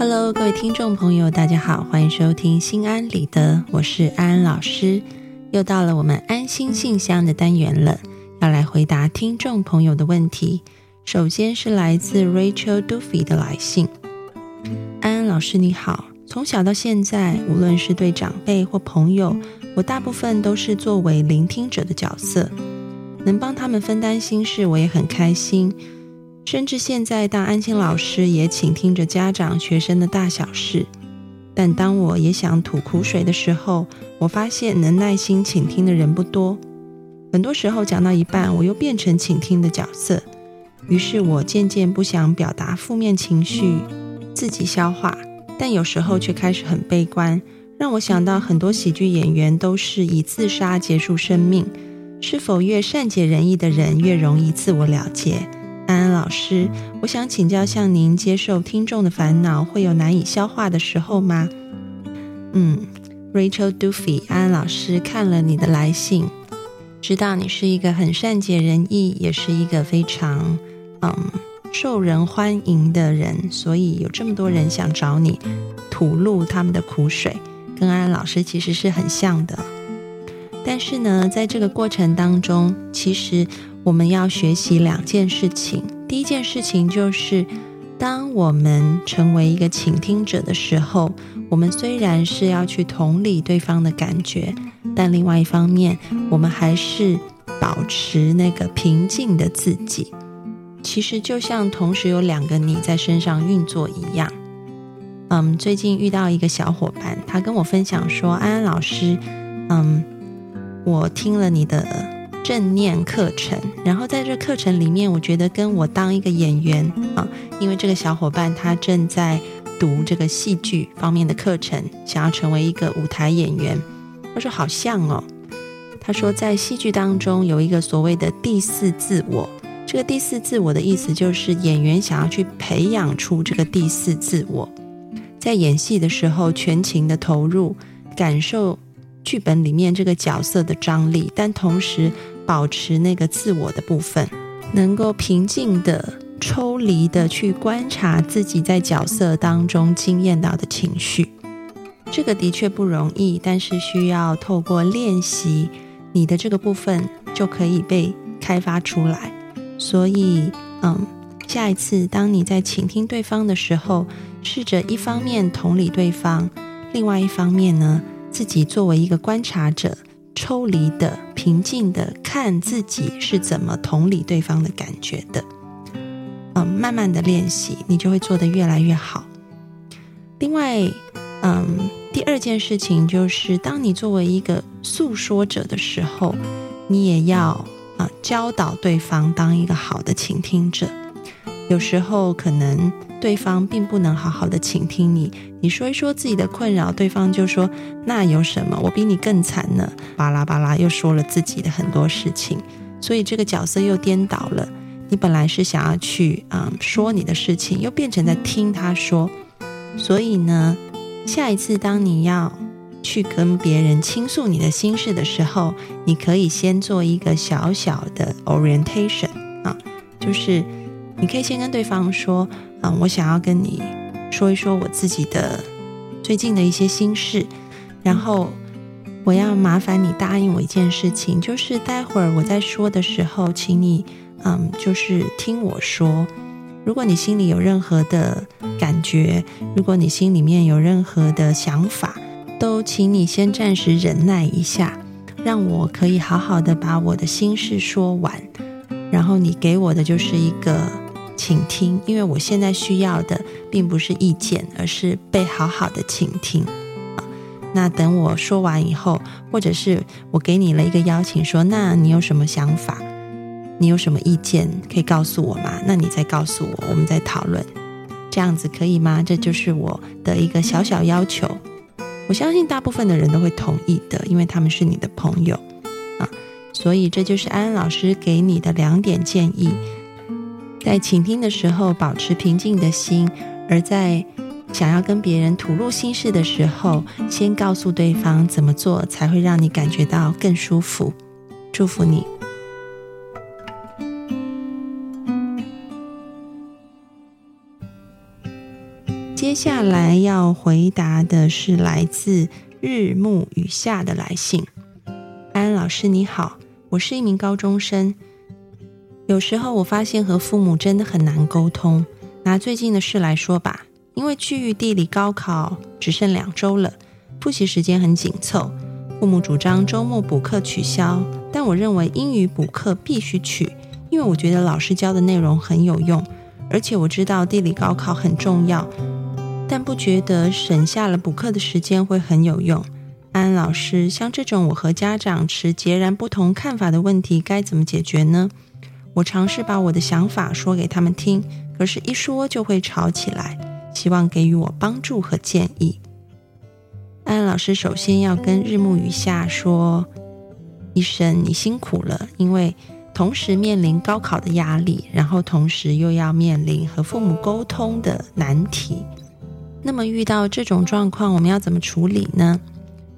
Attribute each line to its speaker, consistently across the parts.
Speaker 1: Hello，各位听众朋友，大家好，欢迎收听心安理得，我是安安老师。又到了我们安心信箱的单元了，要来回答听众朋友的问题。首先是来自 Rachel Duffy 的来信，安安老师你好，从小到现在，无论是对长辈或朋友，我大部分都是作为聆听者的角色，能帮他们分担心事，我也很开心。甚至现在当安心老师，也倾听着家长、学生的大小事。但当我也想吐苦水的时候，我发现能耐心倾听的人不多。很多时候讲到一半，我又变成倾听的角色。于是我渐渐不想表达负面情绪，自己消化。但有时候却开始很悲观，让我想到很多喜剧演员都是以自杀结束生命。是否越善解人意的人越容易自我了结？安安老师，我想请教，像您接受听众的烦恼，会有难以消化的时候吗？嗯，Rachel Duffy，安安老师看了你的来信，知道你是一个很善解人意，也是一个非常嗯受人欢迎的人，所以有这么多人想找你吐露他们的苦水，跟安安老师其实是很像的。但是呢，在这个过程当中，其实。我们要学习两件事情。第一件事情就是，当我们成为一个倾听者的时候，我们虽然是要去同理对方的感觉，但另外一方面，我们还是保持那个平静的自己。其实就像同时有两个你在身上运作一样。嗯，最近遇到一个小伙伴，他跟我分享说：“安安老师，嗯，我听了你的。”正念课程，然后在这课程里面，我觉得跟我当一个演员啊，因为这个小伙伴他正在读这个戏剧方面的课程，想要成为一个舞台演员。他说好像哦，他说在戏剧当中有一个所谓的第四自我，这个第四自我的意思就是演员想要去培养出这个第四自我，在演戏的时候全情的投入，感受剧本里面这个角色的张力，但同时。保持那个自我的部分，能够平静的、抽离的去观察自己在角色当中经验到的情绪，这个的确不容易，但是需要透过练习，你的这个部分就可以被开发出来。所以，嗯，下一次当你在倾听对方的时候，试着一方面同理对方，另外一方面呢，自己作为一个观察者。抽离的、平静的看自己是怎么同理对方的感觉的，嗯，慢慢的练习，你就会做得越来越好。另外，嗯，第二件事情就是，当你作为一个诉说者的时候，你也要啊教导对方当一个好的倾听者。有时候可能。对方并不能好好的倾听你，你说一说自己的困扰，对方就说那有什么？我比你更惨呢，巴拉巴拉又说了自己的很多事情，所以这个角色又颠倒了。你本来是想要去嗯说你的事情，又变成在听他说。所以呢，下一次当你要去跟别人倾诉你的心事的时候，你可以先做一个小小的 orientation 啊，就是你可以先跟对方说。嗯，我想要跟你说一说我自己的最近的一些心事，然后我要麻烦你答应我一件事情，就是待会儿我在说的时候，请你嗯，就是听我说。如果你心里有任何的感觉，如果你心里面有任何的想法，都请你先暂时忍耐一下，让我可以好好的把我的心事说完，然后你给我的就是一个。请听，因为我现在需要的并不是意见，而是被好好的倾听啊。那等我说完以后，或者是我给你了一个邀请，说那你有什么想法？你有什么意见可以告诉我吗？那你再告诉我，我们再讨论，这样子可以吗？这就是我的一个小小要求。我相信大部分的人都会同意的，因为他们是你的朋友啊。所以这就是安安老师给你的两点建议。在倾听的时候，保持平静的心；而在想要跟别人吐露心事的时候，先告诉对方怎么做才会让你感觉到更舒服。祝福你。接下来要回答的是来自日暮雨下的来信。安安老师你好，我是一名高中生。有时候我发现和父母真的很难沟通。拿最近的事来说吧，因为距地理高考只剩两周了，复习时间很紧凑，父母主张周末补课取消，但我认为英语补课必须取，因为我觉得老师教的内容很有用，而且我知道地理高考很重要。但不觉得省下了补课的时间会很有用。安安老师，像这种我和家长持截然不同看法的问题，该怎么解决呢？我尝试把我的想法说给他们听，可是，一说就会吵起来。希望给予我帮助和建议。安安老师，首先要跟日暮雨下说一声你辛苦了，因为同时面临高考的压力，然后同时又要面临和父母沟通的难题。那么遇到这种状况，我们要怎么处理呢？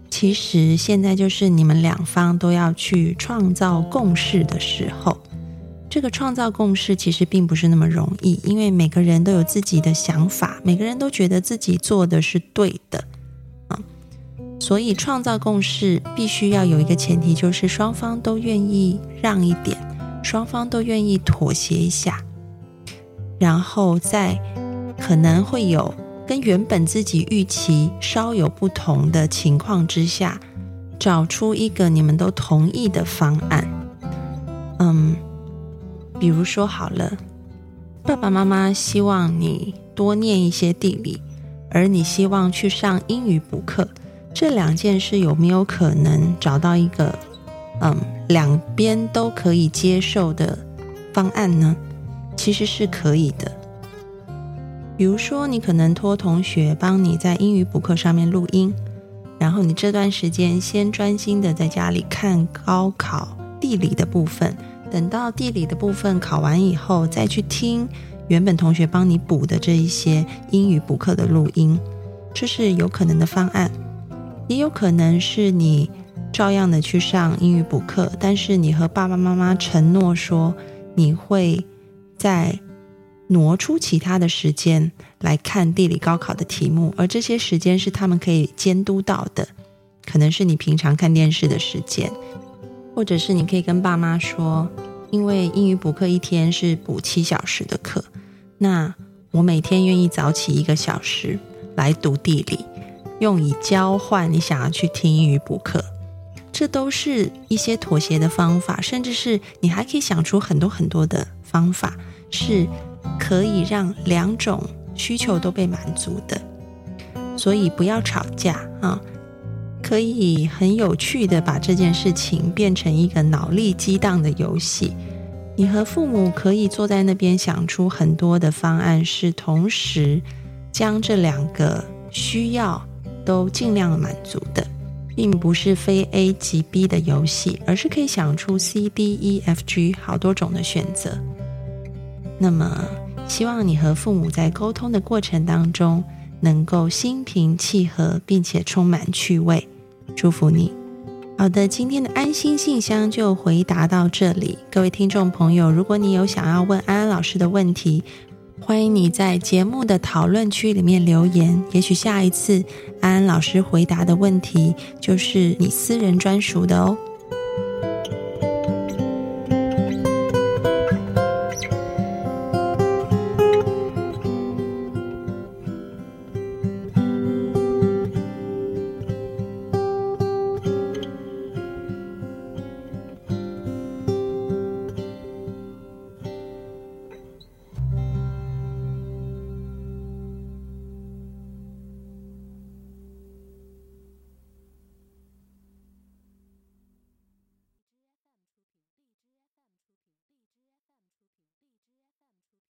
Speaker 1: 其实现在就是你们两方都要去创造共识的时候。这个创造共识其实并不是那么容易，因为每个人都有自己的想法，每个人都觉得自己做的是对的啊。所以创造共识必须要有一个前提，就是双方都愿意让一点，双方都愿意妥协一下，然后在可能会有。跟原本自己预期稍有不同的情况之下，找出一个你们都同意的方案。嗯，比如说好了，爸爸妈妈希望你多念一些地理，而你希望去上英语补课，这两件事有没有可能找到一个嗯两边都可以接受的方案呢？其实是可以的。比如说，你可能托同学帮你在英语补课上面录音，然后你这段时间先专心的在家里看高考地理的部分，等到地理的部分考完以后，再去听原本同学帮你补的这一些英语补课的录音，这是有可能的方案。也有可能是你照样的去上英语补课，但是你和爸爸妈妈承诺说，你会在。挪出其他的时间来看地理高考的题目，而这些时间是他们可以监督到的，可能是你平常看电视的时间，或者是你可以跟爸妈说，因为英语补课一天是补七小时的课，那我每天愿意早起一个小时来读地理，用以交换你想要去听英语补课，这都是一些妥协的方法，甚至是你还可以想出很多很多的方法是。可以让两种需求都被满足的，所以不要吵架啊！可以很有趣的把这件事情变成一个脑力激荡的游戏。你和父母可以坐在那边想出很多的方案，是同时将这两个需要都尽量满足的，并不是非 A 即 B 的游戏，而是可以想出 C、D、E、F、G 好多种的选择。那么。希望你和父母在沟通的过程当中能够心平气和，并且充满趣味。祝福你。好的，今天的安心信箱就回答到这里。各位听众朋友，如果你有想要问安安老师的问题，欢迎你在节目的讨论区里面留言。也许下一次安安老师回答的问题就是你私人专属的哦。